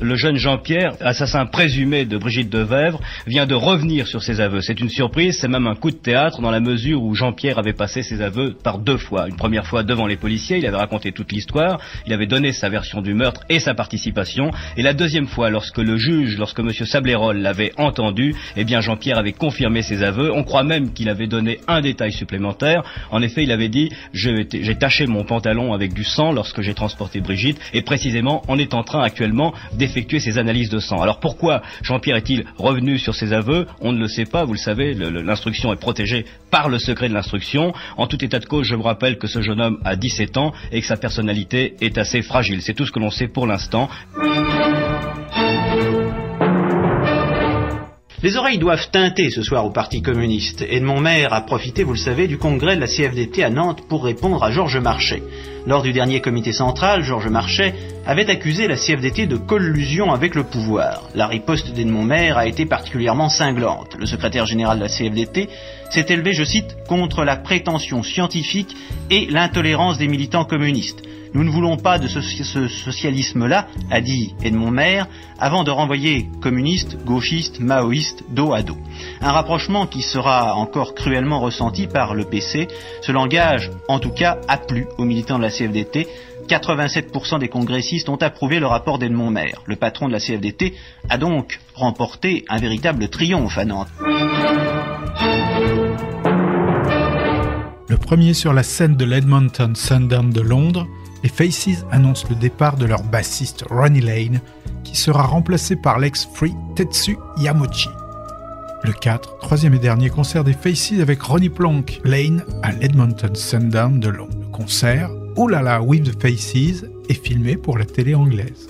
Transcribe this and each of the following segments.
Le jeune Jean-Pierre, assassin présumé de Brigitte de Vèvre, vient de revenir sur ses aveux. C'est une surprise, c'est même un coup de théâtre dans la mesure où Jean-Pierre avait passé ses aveux par deux fois. Une première fois devant les policiers, il avait raconté toute l'histoire, il avait donné sa version du meurtre et sa participation. Et la deuxième fois, lorsque le juge, lorsque M. Sablérol l'avait entendu, eh bien Jean-Pierre avait confirmé ses aveux. On croit même qu'il avait donné un détail supplémentaire. En effet, il avait dit j'ai taché mon pantalon avec du sang lorsque j'ai transporté Brigitte, et précisément, on est en train actuellement effectuer ces analyses de sang. Alors pourquoi Jean-Pierre est-il revenu sur ses aveux On ne le sait pas, vous le savez, l'instruction est protégée par le secret de l'instruction. En tout état de cause, je vous rappelle que ce jeune homme a 17 ans et que sa personnalité est assez fragile. C'est tout ce que l'on sait pour l'instant. Les oreilles doivent teinter ce soir au Parti communiste. Edmond Maire a profité, vous le savez, du congrès de la CFDT à Nantes pour répondre à Georges Marchais. Lors du dernier comité central, Georges Marchais avait accusé la CFDT de collusion avec le pouvoir. La riposte d'Edmond Maire a été particulièrement cinglante. Le secrétaire général de la CFDT s'est élevé, je cite, contre la prétention scientifique et l'intolérance des militants communistes. Nous ne voulons pas de ce, socialisme-là, a dit Edmond Maire, avant de renvoyer communistes, gauchistes, maoïstes dos à dos. Un rapprochement qui sera encore cruellement ressenti par le PC. Ce langage, en tout cas, a plu aux militants de la CFDT. 87% des congressistes ont approuvé le rapport d'Edmond Maire. Le patron de la CFDT a donc remporté un véritable triomphe à Nantes. Premier sur la scène de l'Edmonton Sundown de Londres, les Faces annoncent le départ de leur bassiste Ronnie Lane, qui sera remplacé par l'ex-free Tetsu Yamochi. Le 4, troisième et dernier concert des Faces avec Ronnie Plonk Lane à l'Edmonton Sundown de Londres. Le concert, Oulala with the Faces, est filmé pour la télé anglaise.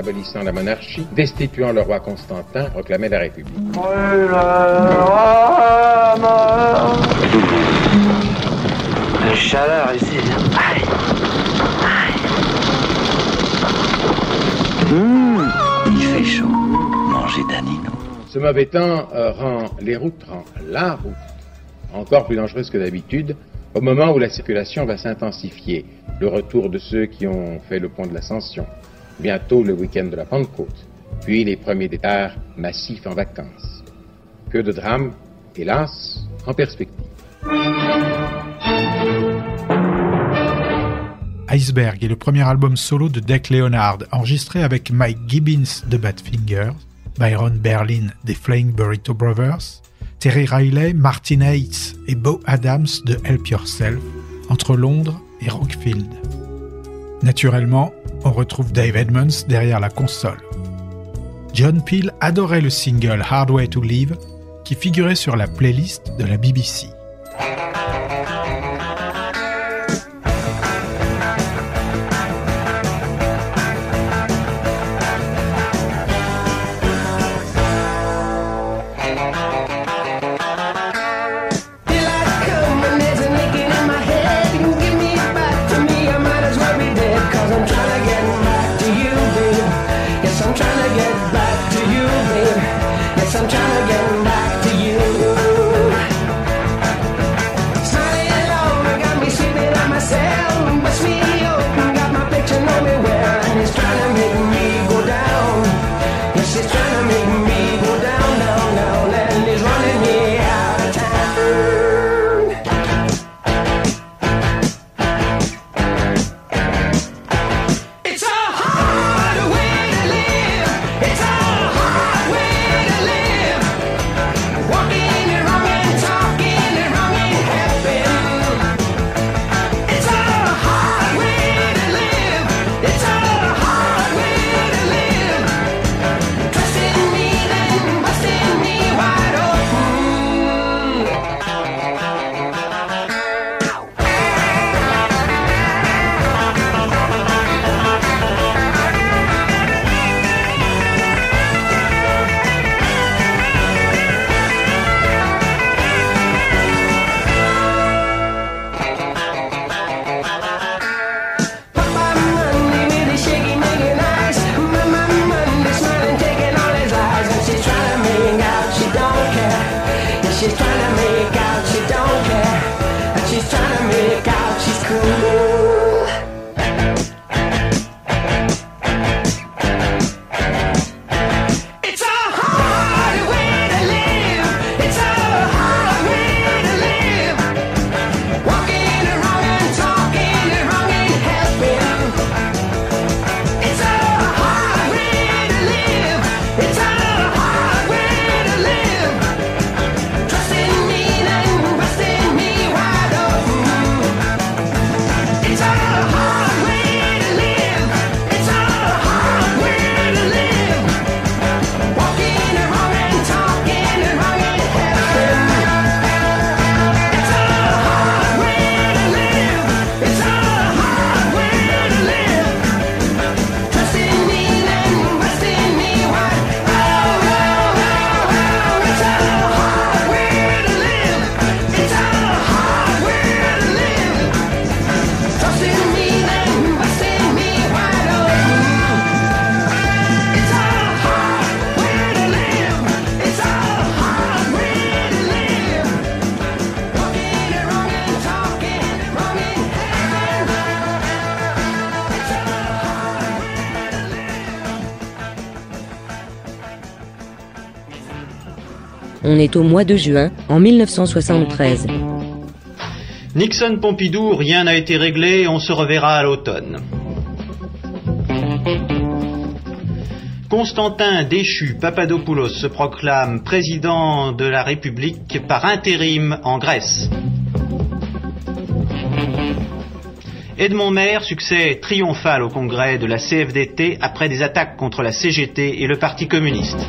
Abolissant la monarchie, destituant le roi Constantin, proclamait la République. La chaleur ici. Aïe. Aïe. Mmh, il fait chaud. Manger Danino. Ce mauvais temps euh, rend les routes, rend la route encore plus dangereuse que d'habitude au moment où la circulation va s'intensifier. Le retour de ceux qui ont fait le pont de l'Ascension, bientôt le week-end de la Pentecôte, puis les premiers départs massifs en vacances. Que de drames, hélas, en perspective. Iceberg est le premier album solo de Deck Leonard, enregistré avec Mike Gibbons de Badfinger, Byron Berlin des Flying Burrito Brothers, Terry Riley, Martin Hates et Bo Adams de Help Yourself, entre Londres et Rockfield. Naturellement, on retrouve Dave Edmonds derrière la console. John Peel adorait le single Hard Way to Live qui figurait sur la playlist de la BBC. Au mois de juin, en 1973. Nixon Pompidou, rien n'a été réglé, on se reverra à l'automne. Constantin déchu Papadopoulos se proclame président de la République par intérim en Grèce. Edmond Maire, succès triomphal au congrès de la CFDT après des attaques contre la CGT et le Parti communiste.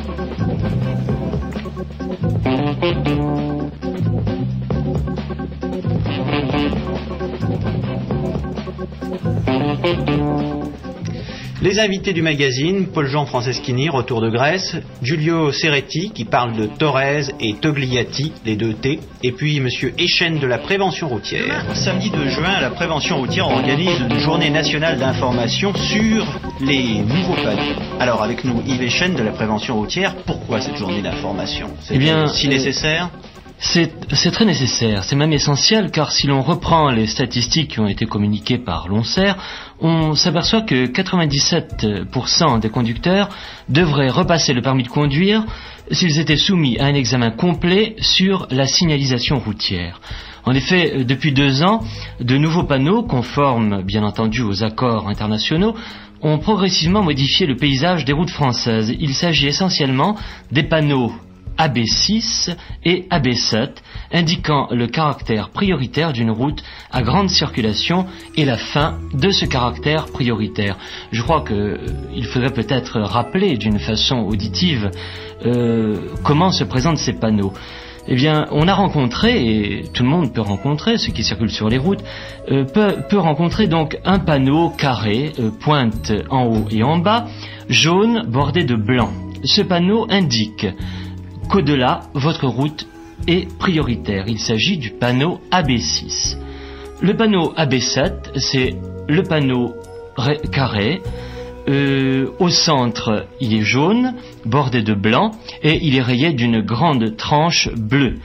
Les invités du magazine, Paul-Jean Franceschini, retour de Grèce, Giulio Serretti, qui parle de Torres et Togliatti, les deux T, et puis Monsieur Echen de la prévention routière. Samedi 2 juin, la prévention routière organise une journée nationale d'information sur les nouveaux panneaux. Alors avec nous, Yves Echen de la prévention routière, pourquoi cette journée d'information? C'est Eh bien, si euh, nécessaire? C'est très nécessaire, c'est même essentiel, car si l'on reprend les statistiques qui ont été communiquées par l'ONCER, on s'aperçoit que 97% des conducteurs devraient repasser le permis de conduire s'ils étaient soumis à un examen complet sur la signalisation routière. En effet, depuis deux ans, de nouveaux panneaux, conformes bien entendu aux accords internationaux, ont progressivement modifié le paysage des routes françaises. Il s'agit essentiellement des panneaux AB6 et AB7, indiquant le caractère prioritaire d'une route à grande circulation et la fin de ce caractère prioritaire. Je crois qu'il faudrait peut-être rappeler d'une façon auditive euh, comment se présentent ces panneaux. Eh bien, on a rencontré, et tout le monde peut rencontrer, ceux qui circulent sur les routes, euh, peut, peut rencontrer donc un panneau carré, euh, pointe en haut et en bas, jaune bordé de blanc. Ce panneau indique qu'au-delà, votre route est prioritaire. Il s'agit du panneau AB6. Le panneau AB7, c'est le panneau ré- carré. Euh, au centre, il est jaune, bordé de blanc, et il est rayé d'une grande tranche bleue.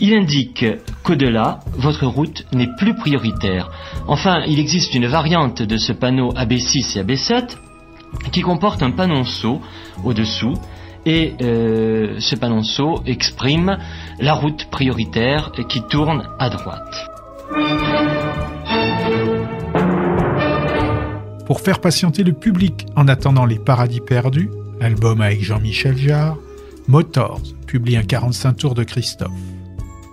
Il indique qu'au-delà, votre route n'est plus prioritaire. Enfin, il existe une variante de ce panneau AB6 et AB7 qui comporte un panonceau au-dessous et euh, ce panonceau exprime la route prioritaire qui tourne à droite. Pour faire patienter le public en attendant Les Paradis Perdus, l'album avec Jean-Michel Jarre, Motors publie un 45 tours de Christophe.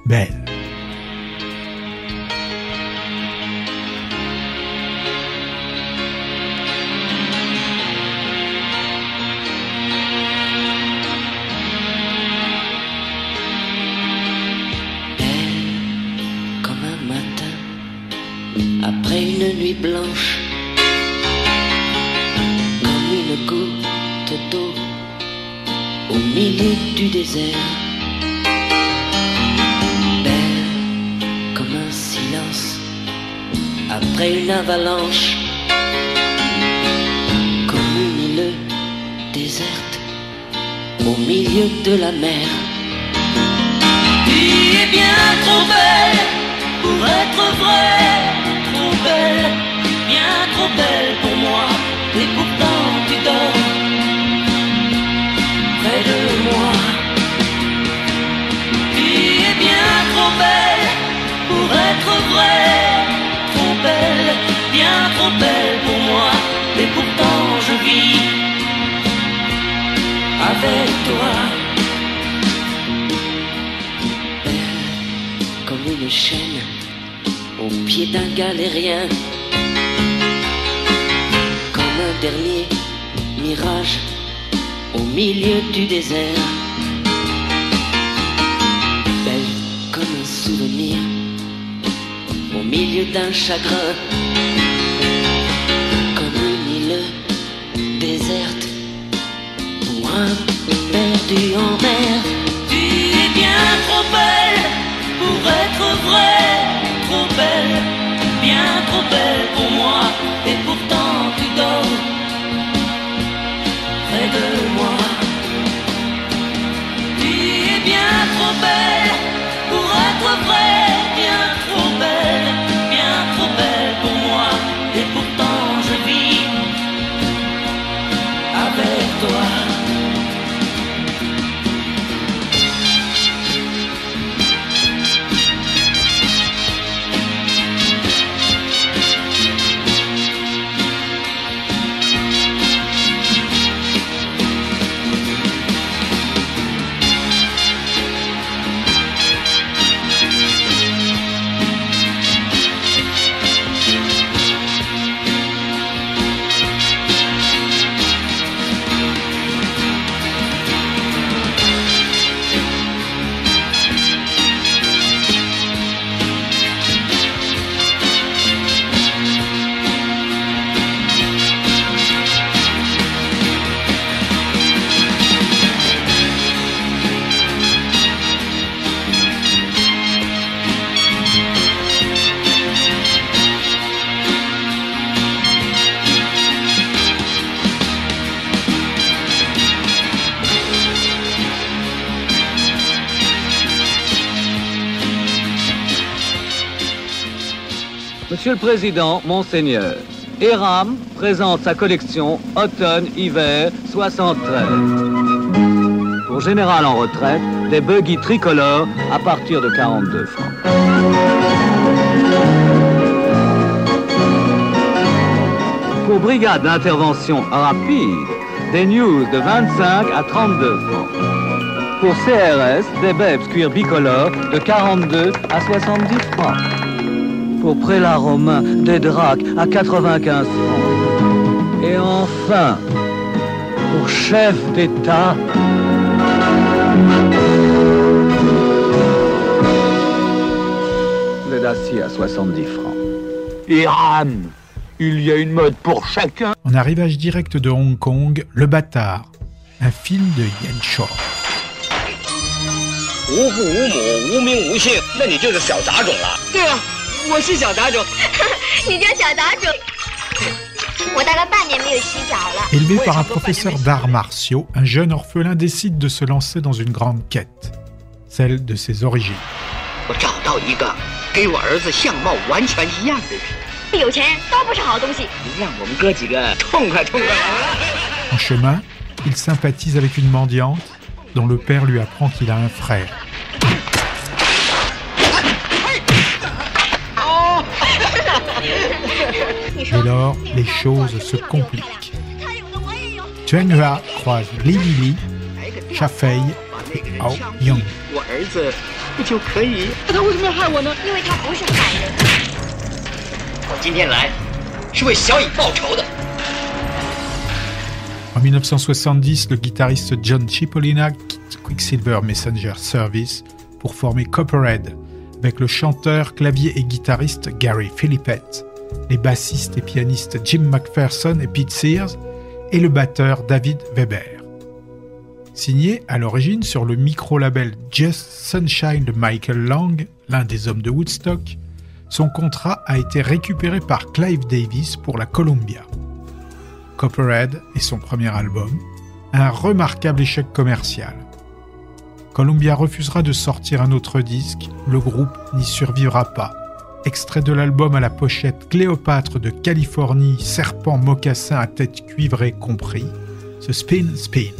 Belle. Belle comme un silence après une avalanche, comme une île déserte au milieu de la mer. Tu es bien trop belle pour être vraie, trop belle, bien trop belle pour moi, et pourtant tu dors près de moi. Trop belle pour être vraie, trop belle, bien trop belle pour moi, et pourtant je vis avec toi. comme une chaîne au pied d'un galérien, comme un dernier mirage au milieu du désert, au milieu d'un chagrin, comme une île déserte pour un perdu en mer. Tu es bien trop belle pour être vraie, trop belle, bien trop belle pour moi, Monsieur le Président, Monseigneur, ERAM présente sa collection Automne-Hiver 73. Pour Général en retraite, des buggy tricolores à partir de 42 francs. Pour Brigade d'intervention rapide, des news de 25 à 32 francs. Pour CRS, des Babes cuir bicolore de 42 à 70 francs. Pour prélat romain, des dracs à 95 francs. Et enfin, pour chef d'État, le d'acier à 70 francs. Iran, il y a une mode pour chacun. En arrivage direct de Hong Kong, Le Bâtard, un film de Yen Shaw. 无父无母，无名无姓，那你就是小杂种了。对啊，我是小杂种。你叫小杂种。我大概半年没有洗澡了。 Élevé par un professeur d'arts martiaux, un jeune orphelin décide de se lancer dans une grande quête, celle de ses origines. 我找到一个给我儿子相貌完全一样的人，有钱人都不是好东西。让我们哥几个痛快痛快。 En chemin, il sympathise avec une mendiante dont le père lui apprend qu'il a un frère. mais lors, les choses se compliquent. Hua croise Li Lili, Shafei et Ao Yang. En 1970, le guitariste John Cipollina quitte Quicksilver Messenger Service pour former Copperhead avec le chanteur, clavier et guitariste Gary Philippette les bassistes et pianistes Jim McPherson et Pete Sears et le batteur David Weber. Signé à l'origine sur le micro-label Just Sunshine de Michael Lang, l'un des hommes de Woodstock, son contrat a été récupéré par Clive Davis pour la Columbia. Copperhead est son premier album, un remarquable échec commercial. Columbia refusera de sortir un autre disque, le groupe n'y survivra pas. Extrait de l'album à la pochette Cléopâtre de Californie, serpent mocassin à tête cuivrée compris, ce Spin Spin.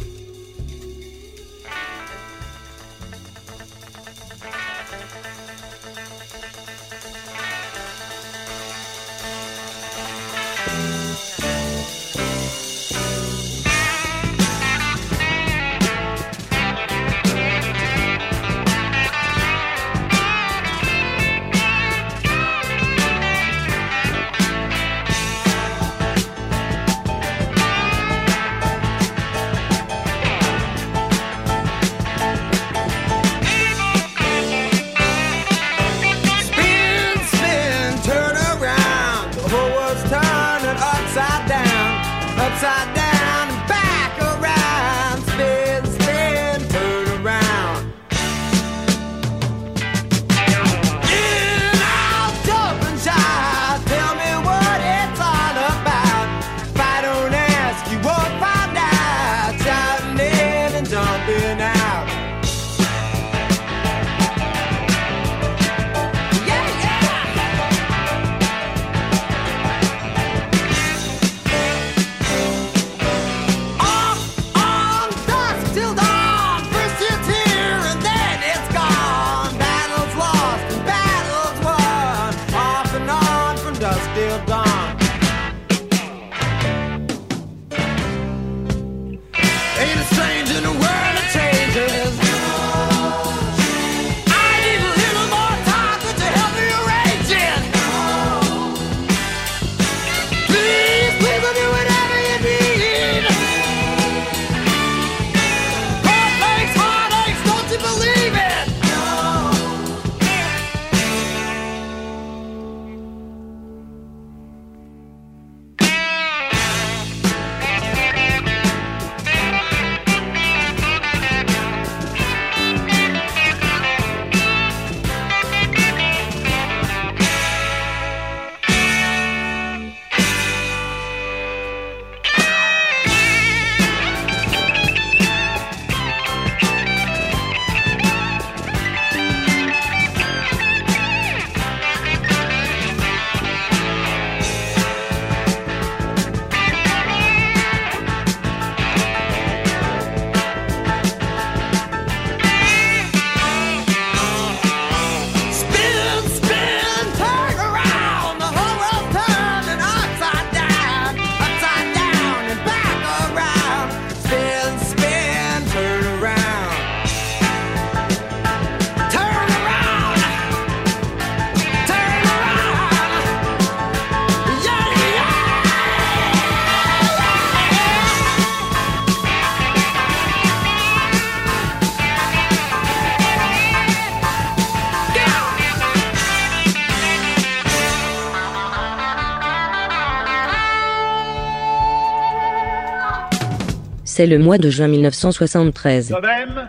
C'est le mois de juin 1973. De même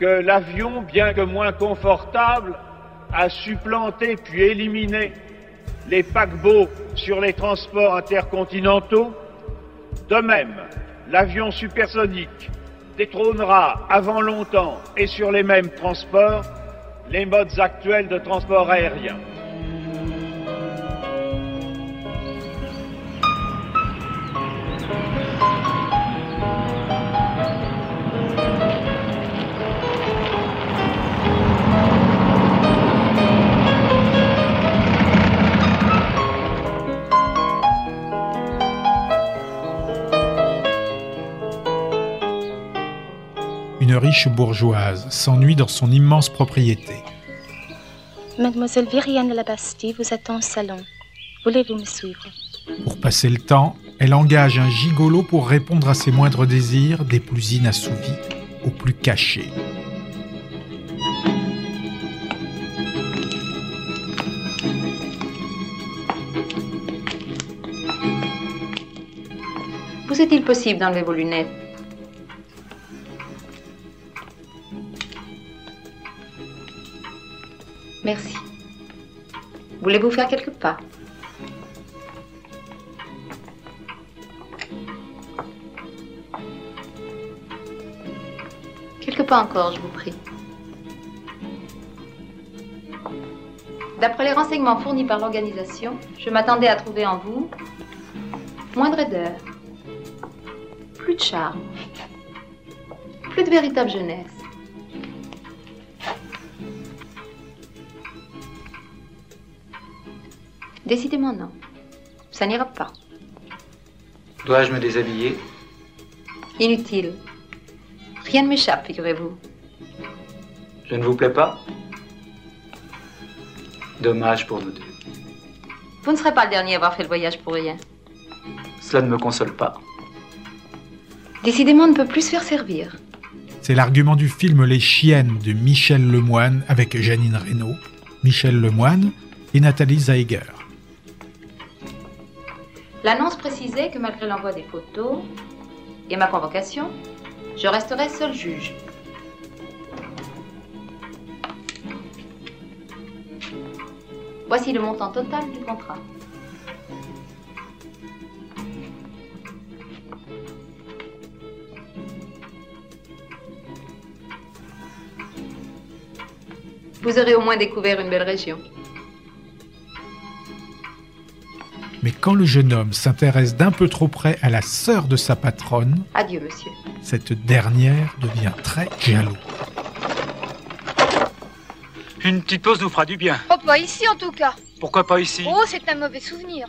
que l'avion, bien que moins confortable, a supplanté puis éliminé les paquebots sur les transports intercontinentaux, de même, l'avion supersonique détrônera avant longtemps et sur les mêmes transports les modes actuels de transport aérien. Riche bourgeoise s'ennuie dans son immense propriété. Mademoiselle Vyriane de la Bastille vous attend au salon. Voulez-vous me suivre? Pour passer le temps, elle engage un gigolo pour répondre à ses moindres désirs, des plus inassouvis aux plus cachés. Vous est-il possible d'enlever vos lunettes? Merci. Voulez-vous faire quelques pas? Quelques pas encore, je vous prie. D'après les renseignements fournis par l'organisation, je m'attendais à trouver en vous moins de raideur, plus de charme, plus de véritable jeunesse. Décidément non. Ça n'ira pas. Dois-je me déshabiller? Inutile. Rien ne m'échappe, figurez-vous. Je ne vous plais pas? Dommage pour nous deux. Vous ne serez pas le dernier à avoir fait le voyage pour rien. Cela ne me console pas. Décidément, on ne peut plus se faire servir. C'est l'argument du film Les Chiennes de Michel Lemoine avec Janine Reynaud, Michel Lemoine et Nathalie Zeiger. L'annonce précisait que malgré l'envoi des photos et ma convocation, je resterai seul juge. Voici le montant total du contrat. Vous aurez au moins découvert une belle région. Mais quand le jeune homme s'intéresse d'un peu trop près à la sœur de sa patronne, Adieu, monsieur. cette dernière devient très jaloux. Une petite pause nous fera du bien. Oh, pas ici en tout cas. Pourquoi pas ici? Oh, c'est un mauvais souvenir.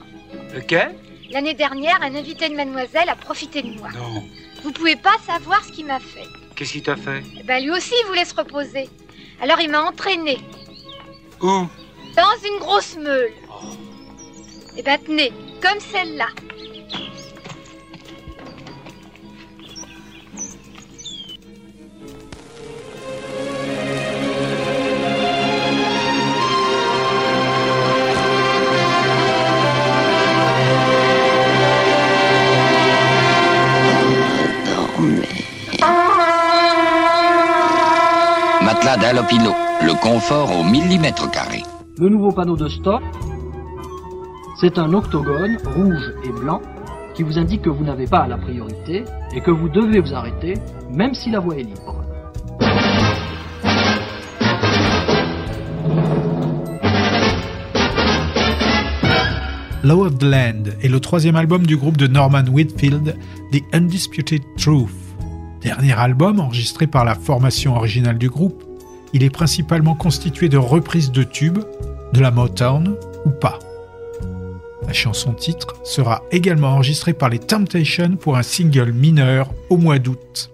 Lequel L'année dernière, un invité de mademoiselle a profité de moi. Non. Vous pouvez pas savoir ce qu'il m'a fait. Qu'est-ce qu'il t'a fait? Eh Ben lui aussi, il voulait se reposer. Alors il m'a entraîné Où? Dans une grosse meule. Et ben tenez, comme celle-là. Matelas d'Alopino, le confort au millimètre carré. Le nouveau panneau de stop, c'est un octogone rouge et blanc qui vous indique que vous n'avez pas la priorité et que vous devez vous arrêter même si la voie est libre. Lower the Land est le troisième album du groupe de Norman Whitfield, The Undisputed Truth. Dernier album enregistré par la formation originale du groupe, il est principalement constitué de reprises de tubes, de la Motown ou pas. La chanson titre sera également enregistrée par les Temptations pour un single mineur au mois d'août.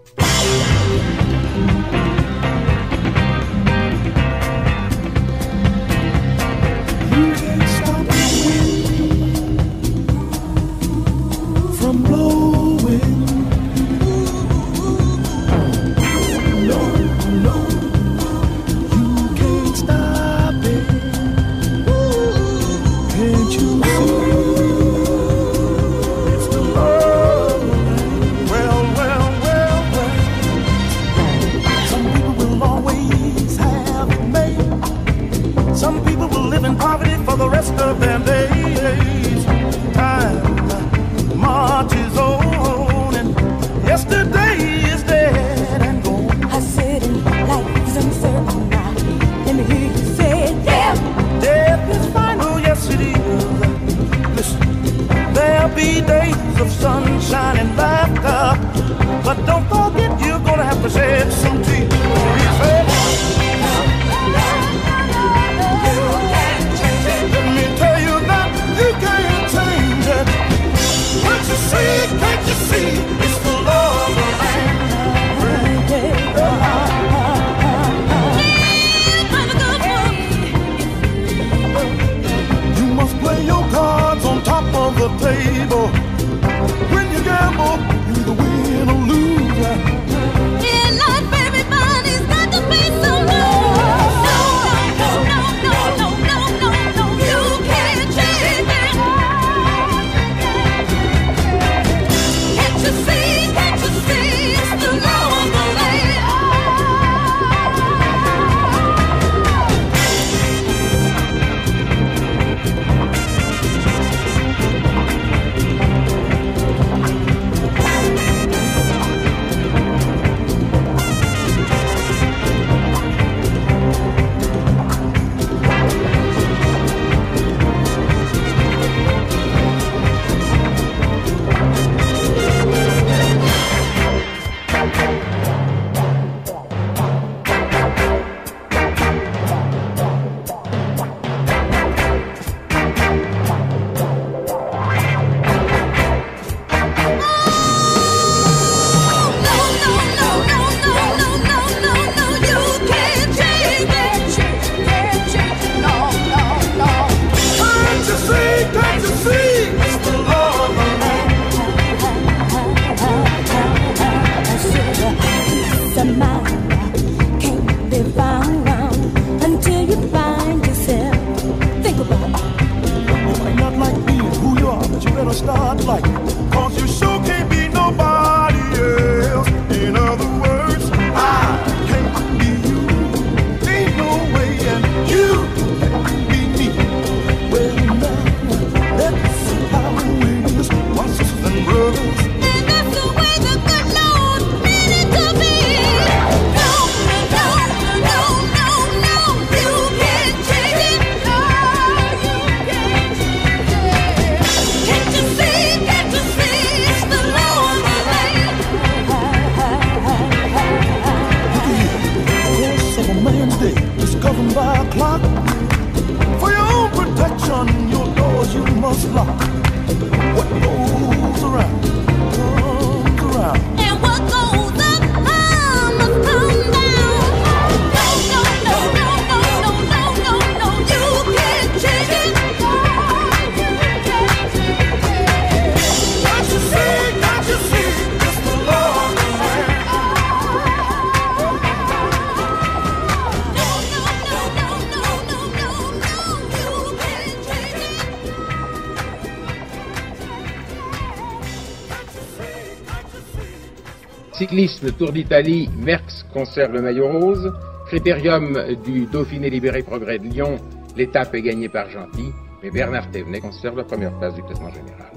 Le Tour d'Italie, Merckx conserve le maillot rose. Critérium du Dauphiné libéré Progrès de Lyon, l'étape est gagnée par Gentil, mais Bernard Thévenet conserve la première place du classement général.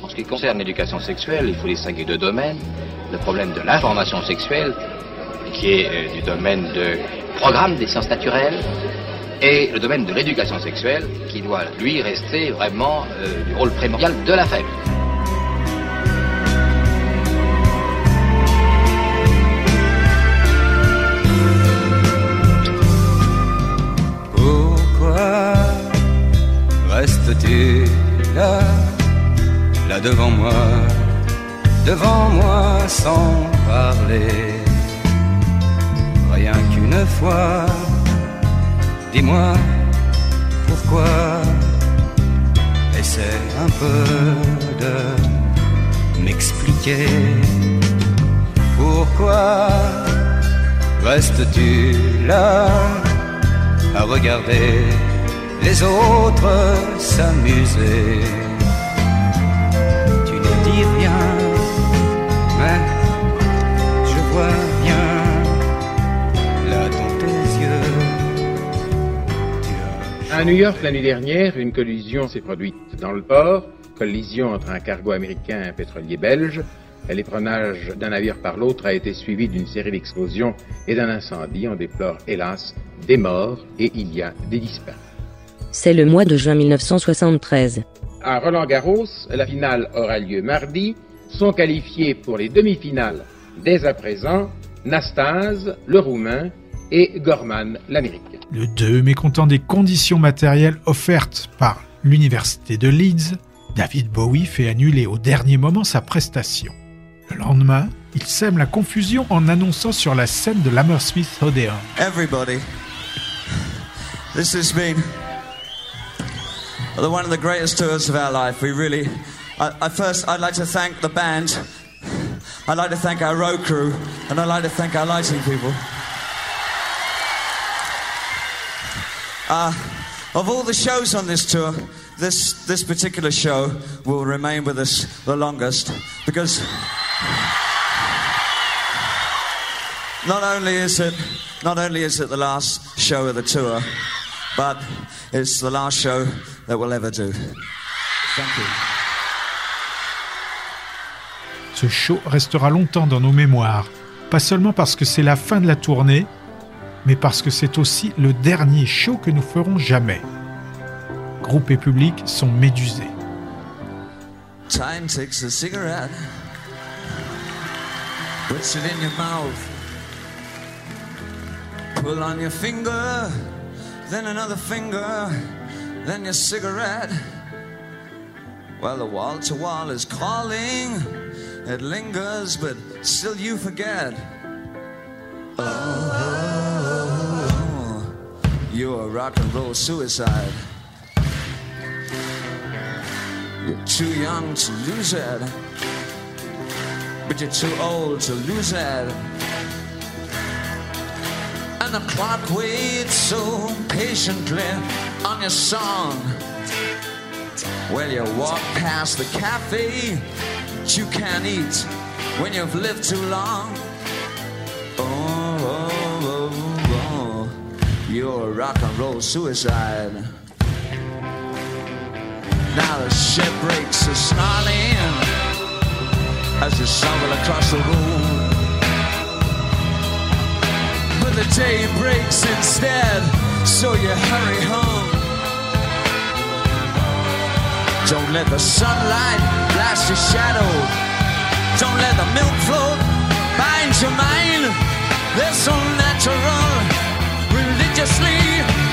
En ce qui concerne l'éducation sexuelle, il faut distinguer deux domaines. Le problème de l'information sexuelle, qui est euh, du domaine de programme des sciences naturelles, et le domaine de l'éducation sexuelle, qui doit, lui, rester vraiment euh, du rôle primordial de la famille. Restes-tu là, là devant moi, devant moi sans parler. Rien qu'une fois, dis-moi pourquoi. Essaie un peu de m'expliquer pourquoi restes-tu là à regarder les autres s'amuser. Tu ne dis rien, mais je vois bien là dans tes yeux. À New York l'année dernière, une collision s'est produite dans le port, collision entre un cargo américain et un pétrolier belge. L'éprenage d'un navire par l'autre a été suivi d'une série d'explosions et d'un incendie. On déplore, hélas, des morts et il y a des disparus. C'est le mois de juin 1973. À Roland-Garros, la finale aura lieu mardi. Sont qualifiés pour les demi-finales dès à présent Nastase, le Roumain, et Gorman, l'Américain. Le 2, mécontent des conditions matérielles offertes par l'université de Leeds, David Bowie fait annuler au dernier moment sa prestation. Le lendemain, il sème la confusion en annonçant sur la scène de l'Hammersmith Odeon. Everybody, this has been the one of the greatest tours of our life. We really, I, I first, I'd like to thank the band. I'd like to thank our road crew, and I'd like to thank our lighting people. Uh, of all the shows on this tour, this, this particular show will remain with us the longest because not only is it not only is it the last show of the tour, but it's the last show that we'll ever do. Thank you. Ce show restera longtemps dans nos mémoires, pas seulement parce que c'est la fin de la tournée, mais parce que c'est aussi le dernier show que nous ferons jamais. Groupe et public sont médusés. Time takes a cigarette, puts it in your mouth. Pull on your finger, then another finger, then your cigarette. Well, the wall to wall is calling, it lingers, but still you forget. Oh, oh, oh, you're a rock and roll suicide. You're too young to lose it, but you're too old to lose it. And the clock waits so patiently on your song. Well, you walk past the cafe that you can't eat when you've lived too long. Oh, oh, oh, oh. you're a rock and roll suicide. Now the ship breaks are snarling as you stumble across the room. The day breaks instead, so you hurry home. Don't let the sunlight blast your shadow. Don't let the milk float bind your mind. They're so natural, religiously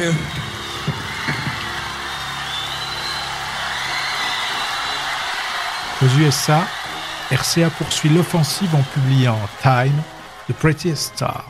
you. Aux USA, RCA poursuit l'offensive en publiant Time, The Prettiest Star.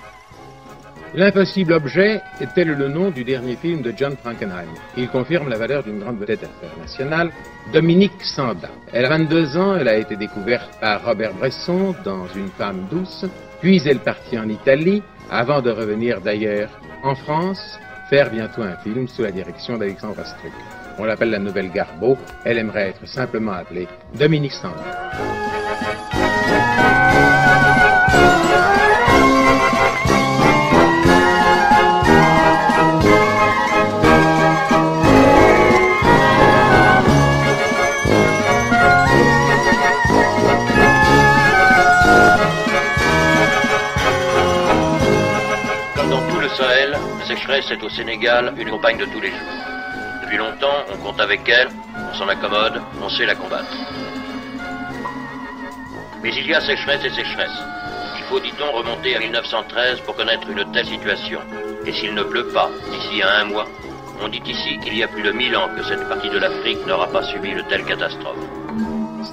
L'impossible objet est tel le nom du dernier film de John Frankenheim? Il confirme la valeur d'une grande vedette internationale, Dominique Sanda. Elle a 22 ans, elle a été découverte par Robert Bresson dans Une femme douce, puis elle partit en Italie, avant de revenir d'ailleurs en France, faire bientôt un film sous la direction d'Alexandre Astruc. On l'appelle la nouvelle Garbo, elle aimerait être simplement appelée Dominique Sanda. Sécheresse est au Sénégal une compagne de tous les jours. Depuis longtemps, on compte avec elle, on s'en accommode, on sait la combattre. Mais il y a sécheresse et sécheresse. Il faut, dit-on, remonter à 1913 pour connaître une telle situation. Et s'il ne pleut pas d'ici à un mois, on dit ici qu'il y a plus de 1000 ans que cette partie de l'Afrique n'aura pas subi de telles catastrophes.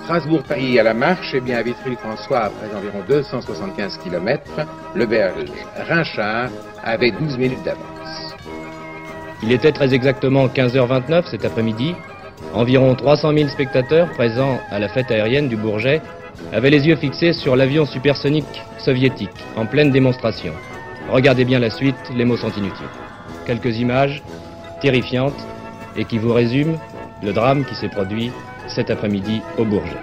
Strasbourg-Paris à la marche, et bien à Vitry-François, après environ 275 km, le Belge Rinchard avait 12 minutes d'avance. Il était très exactement 15h29 cet après-midi. Environ 300 000 spectateurs présents à la fête aérienne du Bourget avaient les yeux fixés sur l'avion supersonique soviétique en pleine démonstration. Regardez bien la suite, les mots sont inutiles. Quelques images terrifiantes et qui vous résument le drame qui s'est produit cet après-midi au Bourget.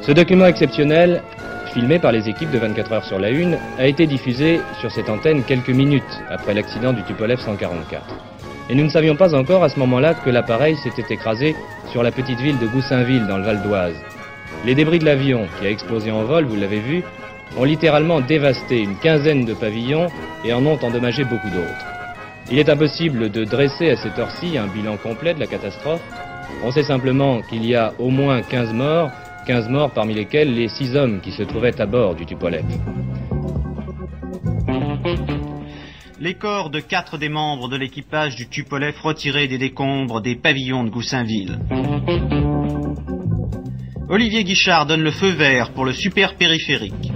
Ce document exceptionnel, filmé par les équipes de 24 heures sur la Une, a été diffusé sur cette antenne quelques minutes après l'accident du Tupolev 144. Et nous ne savions pas encore à ce moment-là que l'appareil s'était écrasé sur la petite ville de Goussainville dans le Val d'Oise. Les débris de l'avion qui a explosé en vol, vous l'avez vu, ont littéralement dévasté une quinzaine de pavillons et en ont endommagé beaucoup d'autres. Il est impossible de dresser à cette heure-ci un bilan complet de la catastrophe. On sait simplement qu'il y a au moins 15 morts, 15 morts parmi lesquels les 6 hommes qui se trouvaient à bord du Tupolev. Les corps de quatre des membres de l'équipage du Tupolev retirés des décombres des pavillons de Goussainville. Olivier Guichard donne le feu vert pour le super périphérique.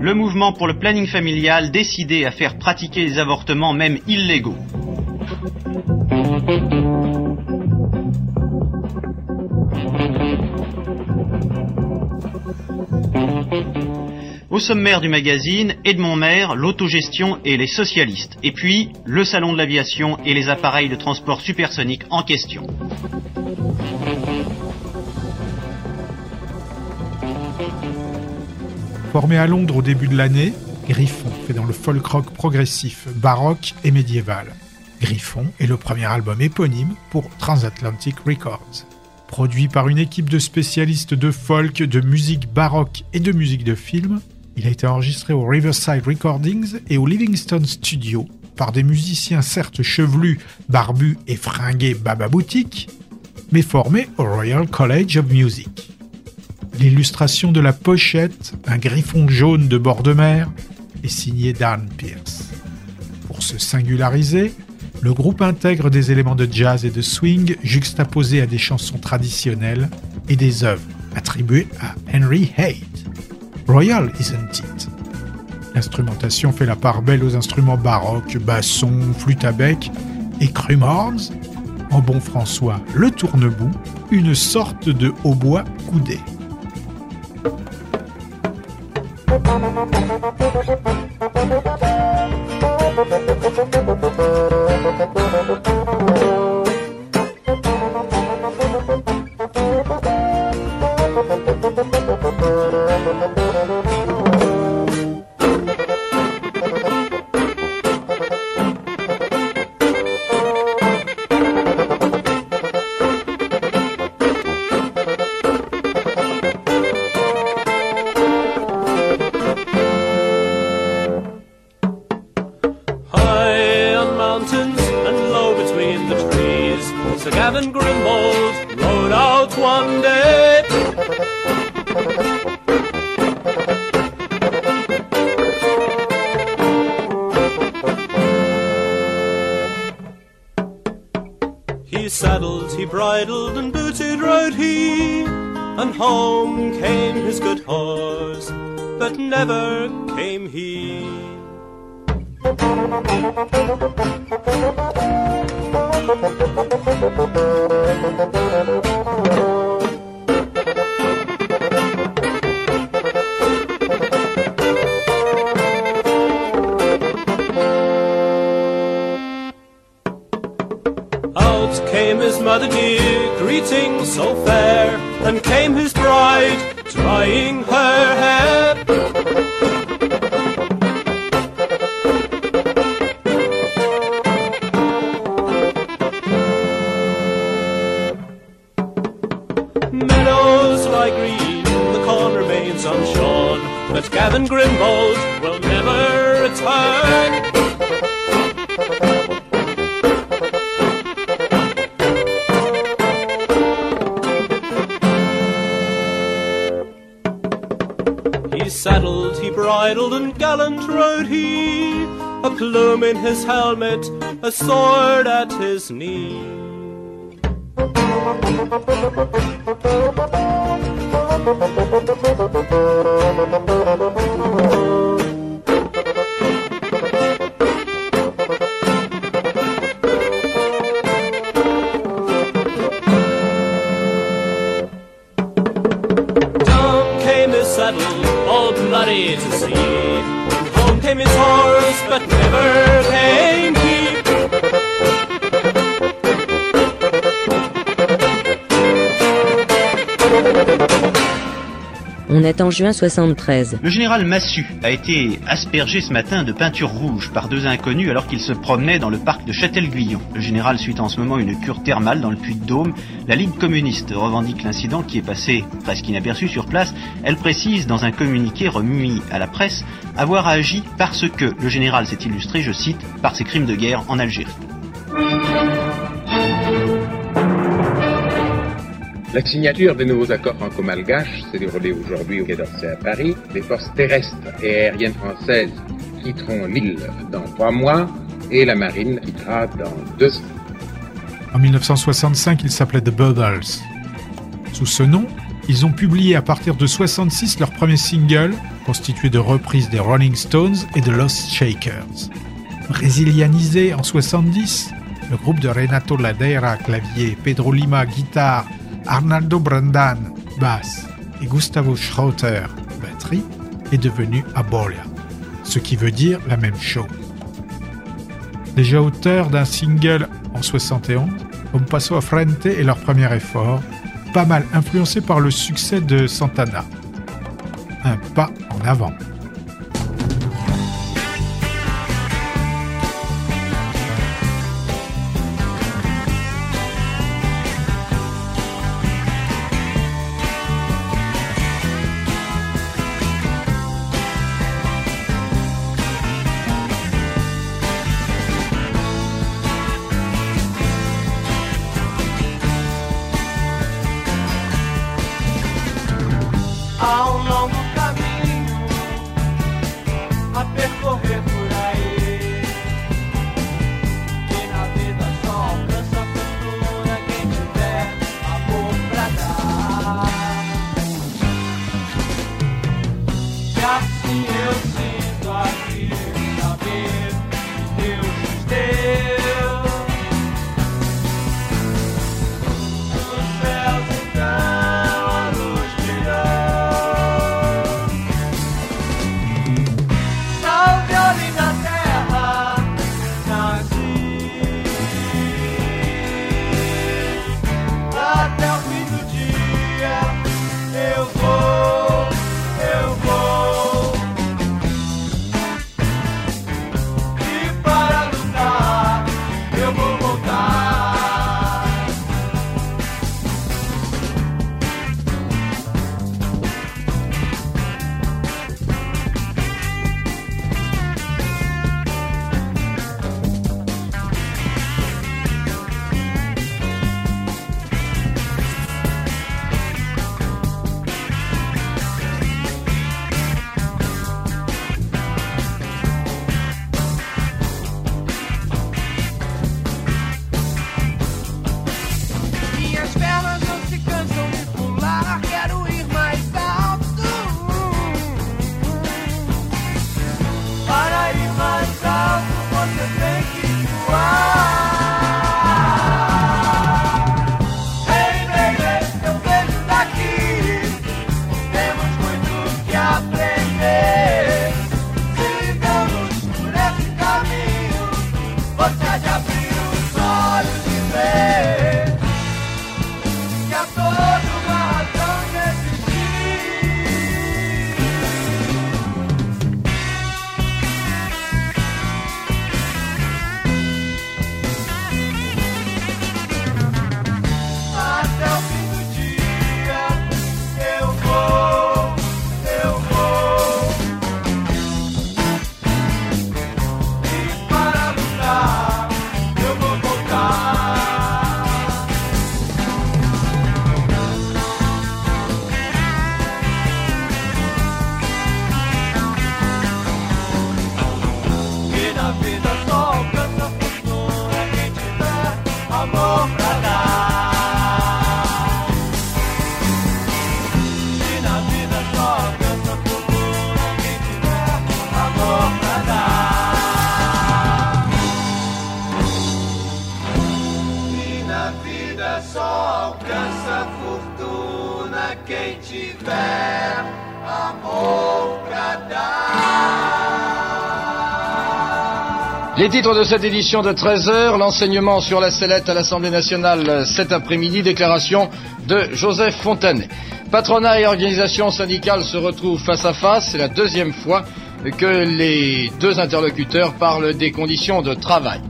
Le mouvement pour le planning familial décidé à faire pratiquer les avortements même illégaux. Au sommaire du magazine, Edmond Maire, l'autogestion et les socialistes. Et puis, le salon de l'aviation et les appareils de transport supersonique en question. Formé à Londres au début de l'année, Griffon fait dans le folk rock progressif, baroque et médiéval. Griffon est le premier album éponyme pour Transatlantic Records. Produit par une équipe de spécialistes de folk, de musique baroque et de musique de film, il a été enregistré au Riverside Recordings et au Livingston Studio par des musiciens certes chevelus, barbus et fringués baba boutique, mais formés au Royal College of Music. L'illustration de la pochette, un griffon jaune de bord de mer, est signée Dan Pierce. Pour se singulariser, le groupe intègre des éléments de jazz et de swing juxtaposés à des chansons traditionnelles et des œuvres attribuées à Henry Haight. Royal, isn't it? L'instrumentation fait la part belle aux instruments baroques, basson, flûte à bec et crumhorns, en bon François le tournebout, une sorte de hautbois coudé. Out came his mother dear, greeting so fair, and came his bride, drying her hair. Plume in his helmet, a sword at his knee. En juin 73. Le général Massu a été aspergé ce matin de peinture rouge par deux inconnus alors qu'il se promenait dans le parc de Châtel-Guyon. Le général suit en ce moment une cure thermale dans le Puy-de-Dôme. La Ligue communiste revendique l'incident qui est passé presque inaperçu sur place. Elle précise dans un communiqué remis à la presse avoir agi parce que le général s'est illustré, je cite, par ses crimes de guerre en Algérie. La signature des nouveaux accords franco-malgaches s'est déroulée aujourd'hui au Quai d'Orsay à Paris. Les forces terrestres et aériennes françaises quitteront l'île dans trois mois et la marine quittera dans deux ans. En 1965, ils s'appelaient The Buggles. Sous ce nom, ils ont publié à partir de 66 leur premier single, constitué de reprises des Rolling Stones et de Lost Shakers. Brésilianisé en 70, le groupe de Renato Ladeira, clavier, Pedro Lima, guitare, Arnaldo Brandan, basse, et Gustavo Schroeter, batterie, est devenu Abolia, ce qui veut dire la même chose. Déjà auteurs d'un single en 71, Un Paso a Frente est leur premier effort, pas mal influencé par le succès de Santana. Un pas en avant. Les titres de cette édition de 13h, l'enseignement sur la sellette à l'Assemblée nationale euh, cet après-midi, déclaration de Joseph Fontanet. Patronat et organisation syndicale se retrouvent face à face, c'est la deuxième fois que les deux interlocuteurs parlent des conditions de travail.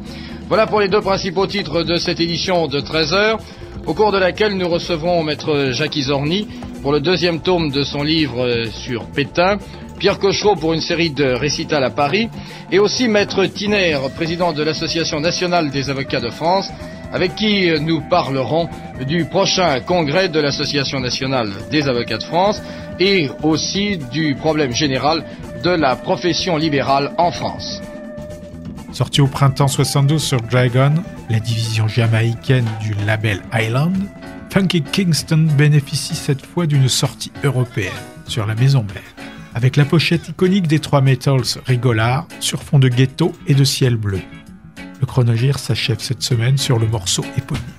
Voilà pour les deux principaux titres de cette édition de 13h, au cours de laquelle nous recevrons maître Jacques Isorni pour le deuxième tome de son livre euh, sur Pétain, Pierre Cochereau pour une série de récitals à Paris, et aussi maître Tiner, président de l'Association nationale des avocats de France, avec qui nous parlerons du prochain congrès de l'Association nationale des avocats de France et aussi du problème général de la profession libérale en France. Sorti au printemps 72 sur Dragon, la division jamaïcaine du label Island, Funky Kingston bénéficie cette fois d'une sortie européenne sur la maison mère, avec la pochette iconique des trois Metals rigolards sur fond de ghetto et de ciel bleu. Le chronogire s'achève cette semaine sur le morceau éponyme.